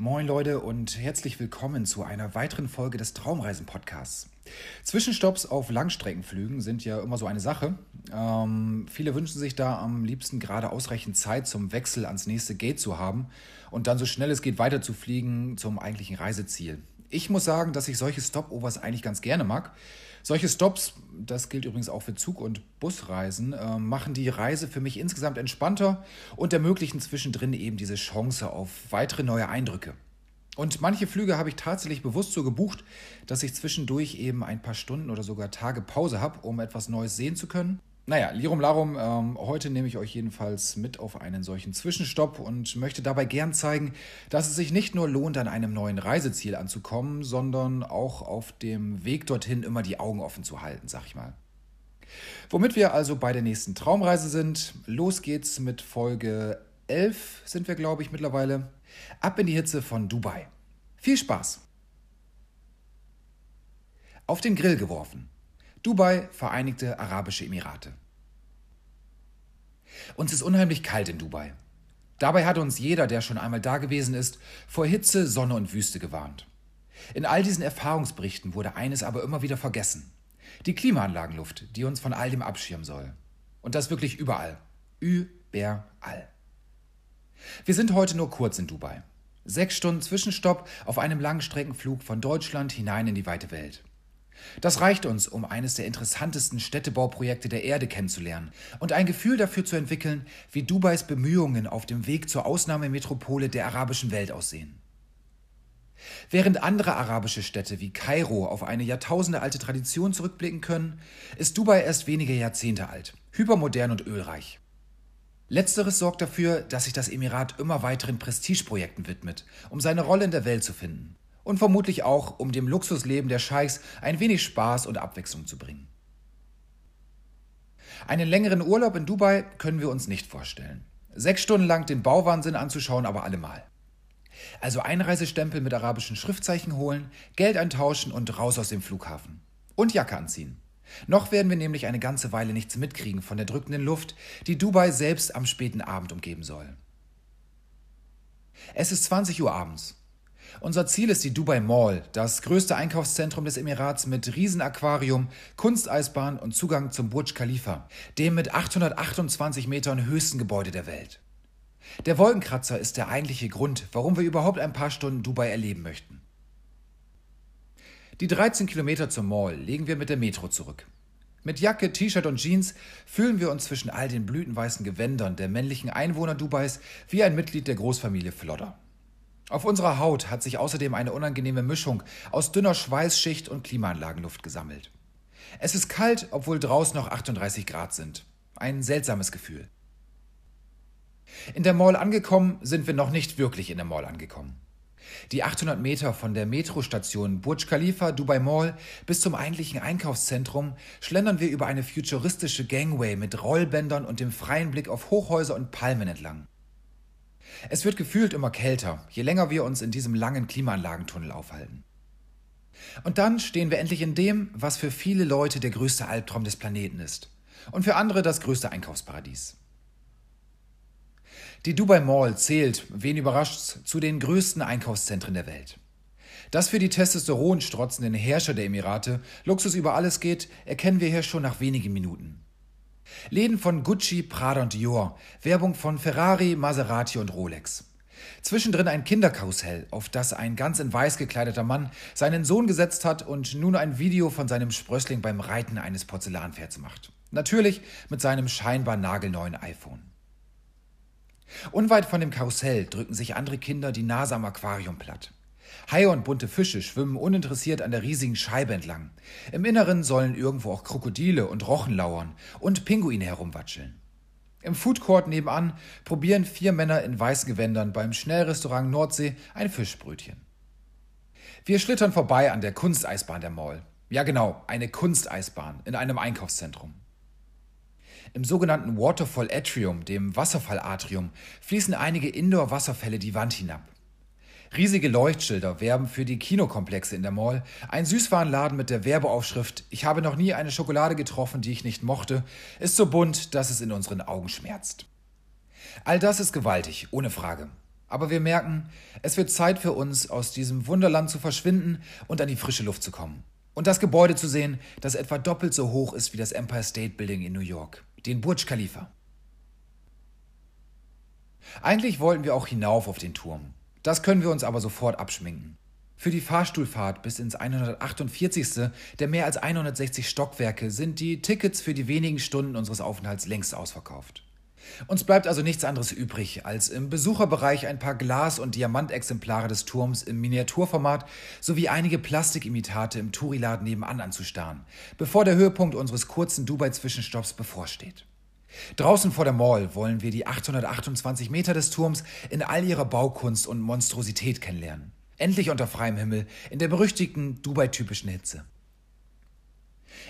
Moin Leute und herzlich willkommen zu einer weiteren Folge des Traumreisen-Podcasts. Zwischenstopps auf Langstreckenflügen sind ja immer so eine Sache. Ähm, viele wünschen sich da am liebsten gerade ausreichend Zeit zum Wechsel ans nächste Gate zu haben und dann so schnell es geht weiter zu fliegen zum eigentlichen Reiseziel. Ich muss sagen, dass ich solche Stopovers eigentlich ganz gerne mag. Solche Stops, das gilt übrigens auch für Zug- und Busreisen, äh, machen die Reise für mich insgesamt entspannter und ermöglichen zwischendrin eben diese Chance auf weitere neue Eindrücke. Und manche Flüge habe ich tatsächlich bewusst so gebucht, dass ich zwischendurch eben ein paar Stunden oder sogar Tage Pause habe, um etwas Neues sehen zu können. Naja, Lirum Larum, ähm, heute nehme ich euch jedenfalls mit auf einen solchen Zwischenstopp und möchte dabei gern zeigen, dass es sich nicht nur lohnt, an einem neuen Reiseziel anzukommen, sondern auch auf dem Weg dorthin immer die Augen offen zu halten, sag ich mal. Womit wir also bei der nächsten Traumreise sind. Los geht's mit Folge 11, sind wir, glaube ich, mittlerweile. Ab in die Hitze von Dubai. Viel Spaß! Auf den Grill geworfen. Dubai, Vereinigte Arabische Emirate. Uns ist unheimlich kalt in Dubai. Dabei hat uns jeder, der schon einmal da gewesen ist, vor Hitze, Sonne und Wüste gewarnt. In all diesen Erfahrungsberichten wurde eines aber immer wieder vergessen. Die Klimaanlagenluft, die uns von all dem abschirmen soll. Und das wirklich überall. Überall. Wir sind heute nur kurz in Dubai. Sechs Stunden Zwischenstopp auf einem Langstreckenflug von Deutschland hinein in die weite Welt. Das reicht uns, um eines der interessantesten Städtebauprojekte der Erde kennenzulernen und ein Gefühl dafür zu entwickeln, wie Dubais Bemühungen auf dem Weg zur Ausnahmemetropole der arabischen Welt aussehen. Während andere arabische Städte wie Kairo auf eine jahrtausendealte Tradition zurückblicken können, ist Dubai erst wenige Jahrzehnte alt, hypermodern und ölreich. Letzteres sorgt dafür, dass sich das Emirat immer weiteren Prestigeprojekten widmet, um seine Rolle in der Welt zu finden und vermutlich auch, um dem Luxusleben der Scheichs ein wenig Spaß und Abwechslung zu bringen. Einen längeren Urlaub in Dubai können wir uns nicht vorstellen. Sechs Stunden lang den Bauwahnsinn anzuschauen, aber allemal. Also Einreisestempel mit arabischen Schriftzeichen holen, Geld eintauschen und raus aus dem Flughafen. Und Jacke anziehen. Noch werden wir nämlich eine ganze Weile nichts mitkriegen von der drückenden Luft, die Dubai selbst am späten Abend umgeben soll. Es ist 20 Uhr abends. Unser Ziel ist die Dubai Mall, das größte Einkaufszentrum des Emirats mit Riesenaquarium, Kunsteisbahn und Zugang zum Burj Khalifa, dem mit 828 Metern höchsten Gebäude der Welt. Der Wolkenkratzer ist der eigentliche Grund, warum wir überhaupt ein paar Stunden Dubai erleben möchten. Die 13 Kilometer zur Mall legen wir mit der Metro zurück. Mit Jacke, T-Shirt und Jeans fühlen wir uns zwischen all den blütenweißen Gewändern der männlichen Einwohner Dubais wie ein Mitglied der Großfamilie Flodder. Auf unserer Haut hat sich außerdem eine unangenehme Mischung aus dünner Schweißschicht und Klimaanlagenluft gesammelt. Es ist kalt, obwohl draußen noch 38 Grad sind. Ein seltsames Gefühl. In der Mall angekommen sind wir noch nicht wirklich in der Mall angekommen. Die 800 Meter von der Metrostation Burj Khalifa Dubai Mall bis zum eigentlichen Einkaufszentrum schlendern wir über eine futuristische Gangway mit Rollbändern und dem freien Blick auf Hochhäuser und Palmen entlang. Es wird gefühlt immer kälter, je länger wir uns in diesem langen Klimaanlagentunnel aufhalten. Und dann stehen wir endlich in dem, was für viele Leute der größte Albtraum des Planeten ist und für andere das größte Einkaufsparadies. Die Dubai Mall zählt, wen überrascht's, zu den größten Einkaufszentren der Welt. Dass für die Testosteron strotzenden Herrscher der Emirate Luxus über alles geht, erkennen wir hier schon nach wenigen Minuten. Läden von Gucci, Prada und Dior, Werbung von Ferrari, Maserati und Rolex. Zwischendrin ein Kinderkarussell, auf das ein ganz in weiß gekleideter Mann seinen Sohn gesetzt hat und nun ein Video von seinem Sprössling beim Reiten eines Porzellanpferds macht. Natürlich mit seinem scheinbar nagelneuen iPhone. Unweit von dem Karussell drücken sich andere Kinder die Nase am Aquarium platt. Haie und bunte Fische schwimmen uninteressiert an der riesigen Scheibe entlang. Im Inneren sollen irgendwo auch Krokodile und Rochen lauern und Pinguine herumwatscheln. Im Foodcourt nebenan probieren vier Männer in weißen Gewändern beim Schnellrestaurant Nordsee ein Fischbrötchen. Wir schlittern vorbei an der Kunsteisbahn der Mall. Ja genau, eine Kunsteisbahn in einem Einkaufszentrum. Im sogenannten Waterfall Atrium, dem Wasserfallatrium, fließen einige Indoor-Wasserfälle die Wand hinab. Riesige Leuchtschilder werben für die Kinokomplexe in der Mall. Ein Süßwarenladen mit der Werbeaufschrift Ich habe noch nie eine Schokolade getroffen, die ich nicht mochte, ist so bunt, dass es in unseren Augen schmerzt. All das ist gewaltig, ohne Frage. Aber wir merken, es wird Zeit für uns, aus diesem Wunderland zu verschwinden und an die frische Luft zu kommen. Und das Gebäude zu sehen, das etwa doppelt so hoch ist wie das Empire State Building in New York, den Burj Khalifa. Eigentlich wollten wir auch hinauf auf den Turm. Das können wir uns aber sofort abschminken. Für die Fahrstuhlfahrt bis ins 148. der mehr als 160 Stockwerke sind die Tickets für die wenigen Stunden unseres Aufenthalts längst ausverkauft. Uns bleibt also nichts anderes übrig, als im Besucherbereich ein paar Glas- und Diamantexemplare des Turms im Miniaturformat sowie einige Plastikimitate im Touriladen nebenan anzustarren, bevor der Höhepunkt unseres kurzen Dubai-Zwischenstopps bevorsteht. Draußen vor der Mall wollen wir die 828 Meter des Turms in all ihrer Baukunst und Monstrosität kennenlernen. Endlich unter freiem Himmel, in der berüchtigten Dubai-typischen Hitze.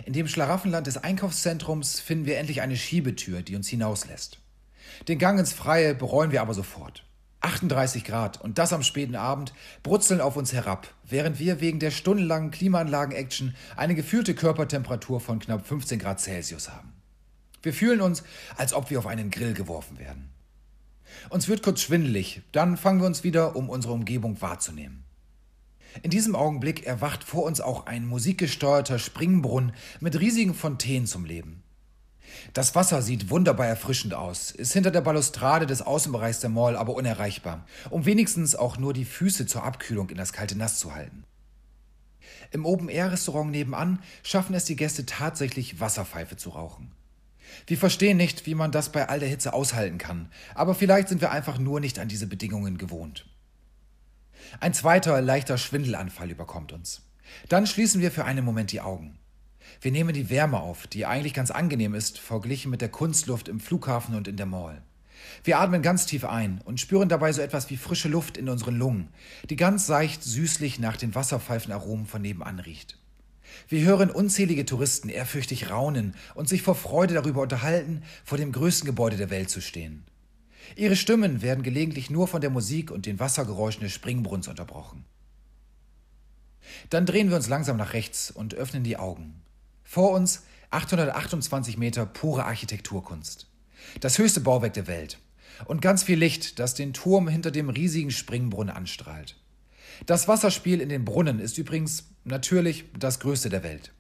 In dem Schlaraffenland des Einkaufszentrums finden wir endlich eine Schiebetür, die uns hinauslässt. Den Gang ins Freie bereuen wir aber sofort. 38 Grad und das am späten Abend brutzeln auf uns herab, während wir wegen der stundenlangen Klimaanlagen-Action eine gefühlte Körpertemperatur von knapp 15 Grad Celsius haben. Wir fühlen uns, als ob wir auf einen Grill geworfen werden. Uns wird kurz schwindelig, dann fangen wir uns wieder, um unsere Umgebung wahrzunehmen. In diesem Augenblick erwacht vor uns auch ein musikgesteuerter Springbrunnen mit riesigen Fontänen zum Leben. Das Wasser sieht wunderbar erfrischend aus, ist hinter der Balustrade des Außenbereichs der Mall aber unerreichbar, um wenigstens auch nur die Füße zur Abkühlung in das kalte Nass zu halten. Im Open-Air-Restaurant nebenan schaffen es die Gäste tatsächlich, Wasserpfeife zu rauchen. Wir verstehen nicht, wie man das bei all der Hitze aushalten kann, aber vielleicht sind wir einfach nur nicht an diese Bedingungen gewohnt. Ein zweiter leichter Schwindelanfall überkommt uns. Dann schließen wir für einen Moment die Augen. Wir nehmen die Wärme auf, die eigentlich ganz angenehm ist, verglichen mit der Kunstluft im Flughafen und in der Mall. Wir atmen ganz tief ein und spüren dabei so etwas wie frische Luft in unseren Lungen, die ganz seicht süßlich nach den Wasserpfeifenaromen von nebenan riecht. Wir hören unzählige Touristen ehrfürchtig raunen und sich vor Freude darüber unterhalten, vor dem größten Gebäude der Welt zu stehen. Ihre Stimmen werden gelegentlich nur von der Musik und den Wassergeräuschen des Springbrunns unterbrochen. Dann drehen wir uns langsam nach rechts und öffnen die Augen. Vor uns 828 Meter pure Architekturkunst. Das höchste Bauwerk der Welt. Und ganz viel Licht, das den Turm hinter dem riesigen Springbrunnen anstrahlt. Das Wasserspiel in den Brunnen ist übrigens natürlich das größte der Welt.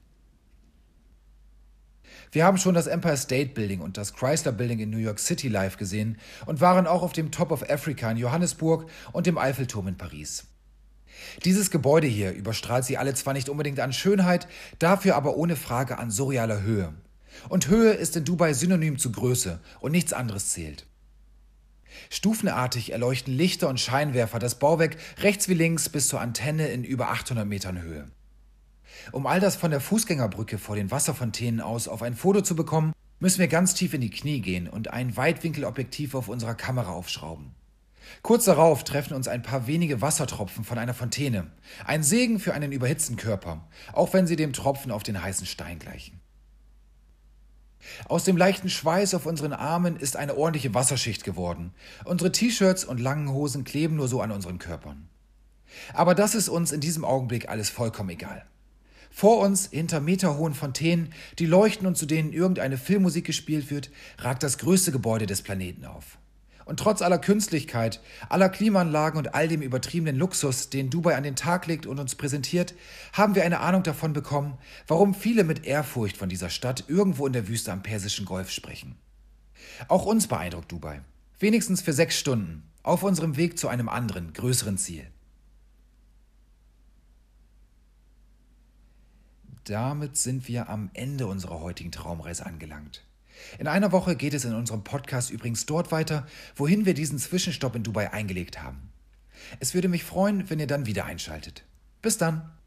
Wir haben schon das Empire State Building und das Chrysler Building in New York City live gesehen und waren auch auf dem Top of Africa in Johannesburg und dem Eiffelturm in Paris. Dieses Gebäude hier überstrahlt sie alle zwar nicht unbedingt an Schönheit, dafür aber ohne Frage an surrealer Höhe. Und Höhe ist in Dubai synonym zu Größe und nichts anderes zählt. Stufenartig erleuchten Lichter und Scheinwerfer das Bauwerk rechts wie links bis zur Antenne in über 800 Metern Höhe. Um all das von der Fußgängerbrücke vor den Wasserfontänen aus auf ein Foto zu bekommen, müssen wir ganz tief in die Knie gehen und ein Weitwinkelobjektiv auf unserer Kamera aufschrauben. Kurz darauf treffen uns ein paar wenige Wassertropfen von einer Fontäne. Ein Segen für einen überhitzten Körper, auch wenn sie dem Tropfen auf den heißen Stein gleichen. Aus dem leichten Schweiß auf unseren Armen ist eine ordentliche Wasserschicht geworden. Unsere T-Shirts und langen Hosen kleben nur so an unseren Körpern. Aber das ist uns in diesem Augenblick alles vollkommen egal. Vor uns, hinter meterhohen Fontänen, die leuchten und zu denen irgendeine Filmmusik gespielt wird, ragt das größte Gebäude des Planeten auf. Und trotz aller Künstlichkeit, aller Klimaanlagen und all dem übertriebenen Luxus, den Dubai an den Tag legt und uns präsentiert, haben wir eine Ahnung davon bekommen, warum viele mit Ehrfurcht von dieser Stadt irgendwo in der Wüste am Persischen Golf sprechen. Auch uns beeindruckt Dubai. Wenigstens für sechs Stunden, auf unserem Weg zu einem anderen, größeren Ziel. Damit sind wir am Ende unserer heutigen Traumreise angelangt. In einer Woche geht es in unserem Podcast übrigens dort weiter, wohin wir diesen Zwischenstopp in Dubai eingelegt haben. Es würde mich freuen, wenn ihr dann wieder einschaltet. Bis dann!